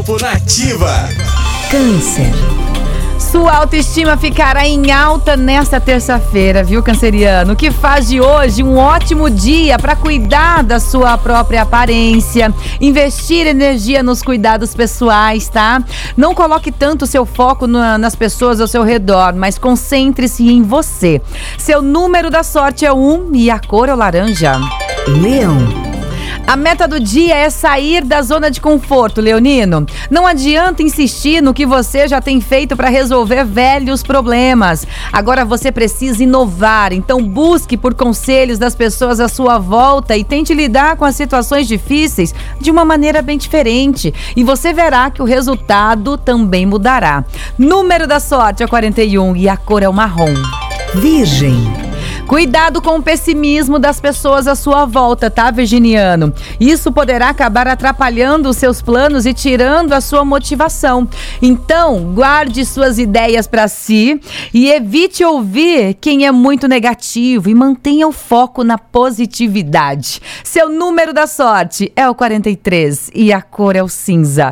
Horóscopo Nativa. Câncer. Sua autoestima ficará em alta nesta terça-feira, viu, canceriano? O que faz de hoje um ótimo dia para cuidar da sua própria aparência, investir energia nos cuidados pessoais, tá? Não coloque tanto seu foco na, nas pessoas ao seu redor, mas concentre-se em você. Seu número da sorte é um e a cor é o laranja. Leão. A meta do dia é sair da zona de conforto, Leonino. Não adianta insistir no que você já tem feito para resolver velhos problemas. Agora você precisa inovar, então busque por conselhos das pessoas à sua volta e tente lidar com as situações difíceis de uma maneira bem diferente. E você verá que o resultado também mudará. Número da sorte é 41 e a cor é o marrom. Virgem. Cuidado com o pessimismo das pessoas à sua volta, tá, Virginiano? Isso poderá acabar atrapalhando os seus planos e tirando a sua motivação. Então, guarde suas ideias para si e evite ouvir quem é muito negativo e mantenha o foco na positividade. Seu número da sorte é o 43 e a cor é o cinza.